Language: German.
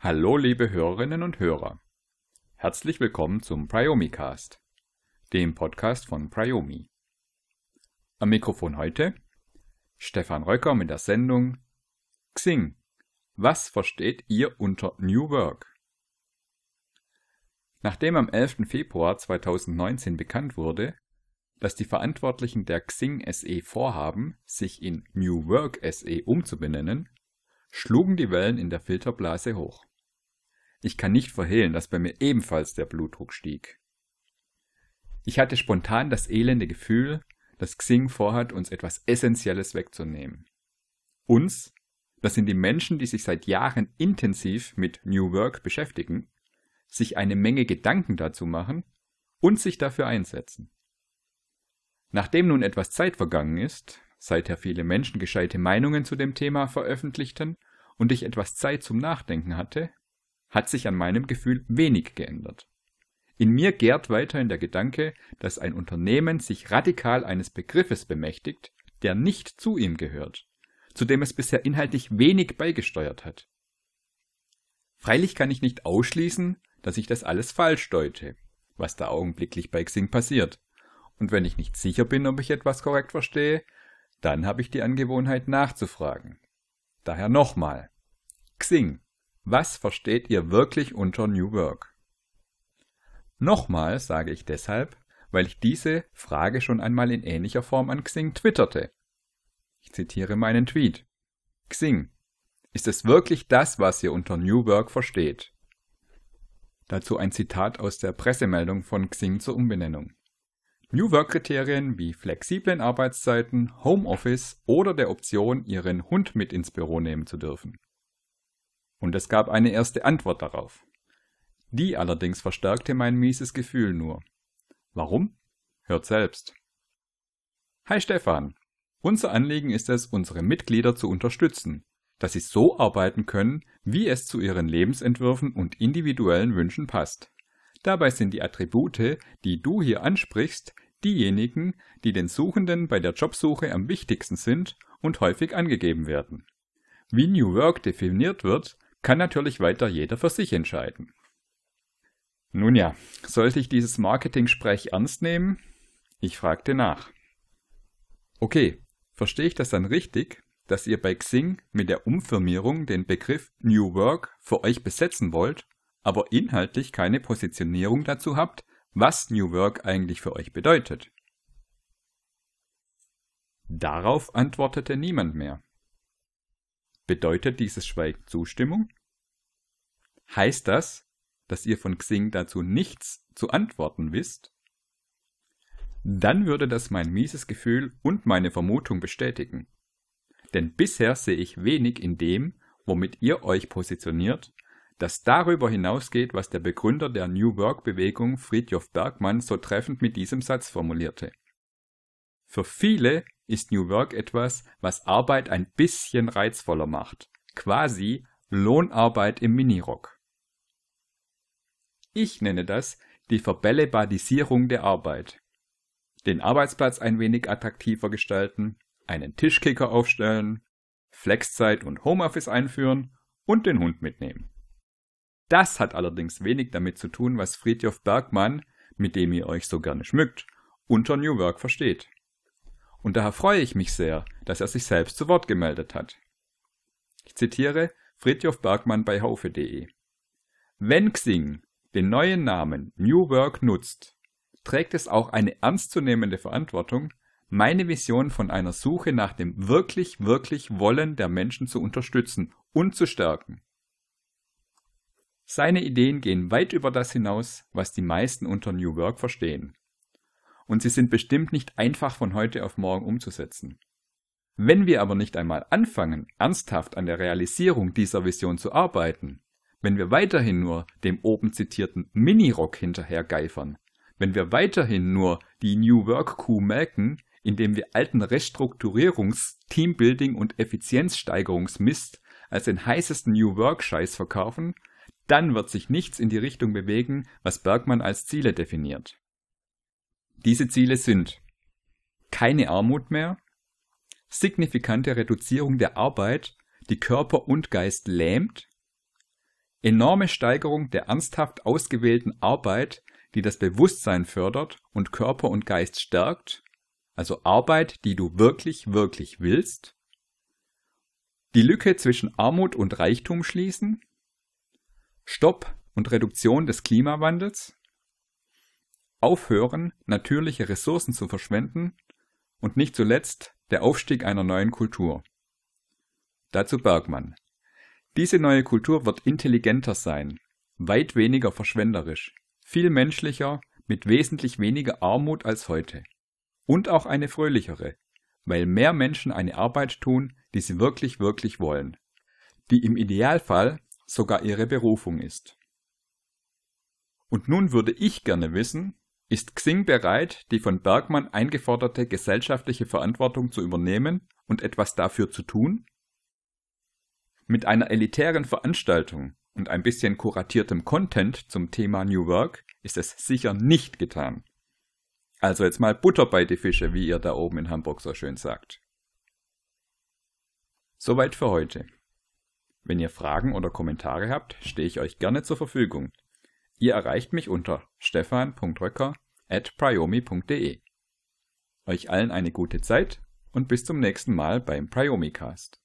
Hallo liebe Hörerinnen und Hörer. Herzlich willkommen zum Priomicast, dem Podcast von Priomi. Am Mikrofon heute Stefan Röcker mit der Sendung Xing. Was versteht ihr unter New Work? Nachdem am 11. Februar 2019 bekannt wurde, dass die Verantwortlichen der Xing SE vorhaben, sich in New Work SE umzubenennen, schlugen die Wellen in der Filterblase hoch. Ich kann nicht verhehlen, dass bei mir ebenfalls der Blutdruck stieg. Ich hatte spontan das elende Gefühl, dass Xing vorhat, uns etwas Essentielles wegzunehmen. Uns, das sind die Menschen, die sich seit Jahren intensiv mit New Work beschäftigen, sich eine Menge Gedanken dazu machen und sich dafür einsetzen. Nachdem nun etwas Zeit vergangen ist, seither viele Menschen gescheite Meinungen zu dem Thema veröffentlichten und ich etwas Zeit zum Nachdenken hatte, hat sich an meinem Gefühl wenig geändert. In mir gärt weiterhin der Gedanke, dass ein Unternehmen sich radikal eines Begriffes bemächtigt, der nicht zu ihm gehört, zu dem es bisher inhaltlich wenig beigesteuert hat. Freilich kann ich nicht ausschließen, dass ich das alles falsch deute, was da augenblicklich bei Xing passiert. Und wenn ich nicht sicher bin, ob ich etwas korrekt verstehe, dann habe ich die Angewohnheit nachzufragen. Daher nochmal. Xing was versteht ihr wirklich unter New Work? Nochmal sage ich deshalb, weil ich diese Frage schon einmal in ähnlicher Form an Xing twitterte. Ich zitiere meinen Tweet. Xing, ist es wirklich das, was ihr unter New Work versteht? Dazu ein Zitat aus der Pressemeldung von Xing zur Umbenennung. New Work-Kriterien wie flexiblen Arbeitszeiten, Homeoffice oder der Option, Ihren Hund mit ins Büro nehmen zu dürfen. Und es gab eine erste Antwort darauf. Die allerdings verstärkte mein mieses Gefühl nur. Warum? Hört selbst. Hi Stefan. Unser Anliegen ist es, unsere Mitglieder zu unterstützen, dass sie so arbeiten können, wie es zu ihren Lebensentwürfen und individuellen Wünschen passt. Dabei sind die Attribute, die du hier ansprichst, diejenigen, die den Suchenden bei der Jobsuche am wichtigsten sind und häufig angegeben werden. Wie New Work definiert wird, kann natürlich weiter jeder für sich entscheiden. Nun ja, sollte ich dieses Marketing-Sprech ernst nehmen? Ich fragte nach. Okay, verstehe ich das dann richtig, dass ihr bei Xing mit der Umfirmierung den Begriff New Work für euch besetzen wollt, aber inhaltlich keine Positionierung dazu habt, was New Work eigentlich für euch bedeutet? Darauf antwortete niemand mehr. Bedeutet dieses Schweigen Zustimmung? Heißt das, dass ihr von Xing dazu nichts zu antworten wisst? Dann würde das mein mieses Gefühl und meine Vermutung bestätigen. Denn bisher sehe ich wenig in dem, womit ihr euch positioniert, das darüber hinausgeht, was der Begründer der New Work Bewegung Friedjof Bergmann so treffend mit diesem Satz formulierte. Für viele ist New Work etwas, was Arbeit ein bisschen reizvoller macht. Quasi Lohnarbeit im Minirock. Ich nenne das die Verbällebadisierung der Arbeit. Den Arbeitsplatz ein wenig attraktiver gestalten, einen Tischkicker aufstellen, Flexzeit und Homeoffice einführen und den Hund mitnehmen. Das hat allerdings wenig damit zu tun, was Friedjof Bergmann, mit dem ihr euch so gerne schmückt, unter New Work versteht. Und daher freue ich mich sehr, dass er sich selbst zu Wort gemeldet hat. Ich zitiere Fritjof Bergmann bei haufe.de. Wenn Xing den neuen Namen New Work nutzt, trägt es auch eine ernstzunehmende Verantwortung, meine Vision von einer Suche nach dem wirklich, wirklich Wollen der Menschen zu unterstützen und zu stärken. Seine Ideen gehen weit über das hinaus, was die meisten unter New Work verstehen und sie sind bestimmt nicht einfach von heute auf morgen umzusetzen. Wenn wir aber nicht einmal anfangen, ernsthaft an der Realisierung dieser Vision zu arbeiten, wenn wir weiterhin nur dem oben zitierten Minirock hinterhergeifern, wenn wir weiterhin nur die New Work Kuh melken, indem wir alten Restrukturierungs-, Teambuilding- und Effizienzsteigerungsmist als den heißesten New Work Scheiß verkaufen, dann wird sich nichts in die Richtung bewegen, was Bergmann als Ziele definiert. Diese Ziele sind keine Armut mehr, signifikante Reduzierung der Arbeit, die Körper und Geist lähmt, enorme Steigerung der ernsthaft ausgewählten Arbeit, die das Bewusstsein fördert und Körper und Geist stärkt, also Arbeit, die du wirklich, wirklich willst, die Lücke zwischen Armut und Reichtum schließen, Stopp und Reduktion des Klimawandels, aufhören, natürliche Ressourcen zu verschwenden und nicht zuletzt der Aufstieg einer neuen Kultur. Dazu Bergmann. Diese neue Kultur wird intelligenter sein, weit weniger verschwenderisch, viel menschlicher, mit wesentlich weniger Armut als heute. Und auch eine fröhlichere, weil mehr Menschen eine Arbeit tun, die sie wirklich, wirklich wollen, die im Idealfall sogar ihre Berufung ist. Und nun würde ich gerne wissen, ist Xing bereit, die von Bergmann eingeforderte gesellschaftliche Verantwortung zu übernehmen und etwas dafür zu tun? Mit einer elitären Veranstaltung und ein bisschen kuratiertem Content zum Thema New Work ist es sicher nicht getan. Also jetzt mal Butter bei die Fische, wie ihr da oben in Hamburg so schön sagt. Soweit für heute. Wenn ihr Fragen oder Kommentare habt, stehe ich euch gerne zur Verfügung. Ihr erreicht mich unter stefan.röcker at priomi.de. Euch allen eine gute Zeit und bis zum nächsten Mal beim Priomicast.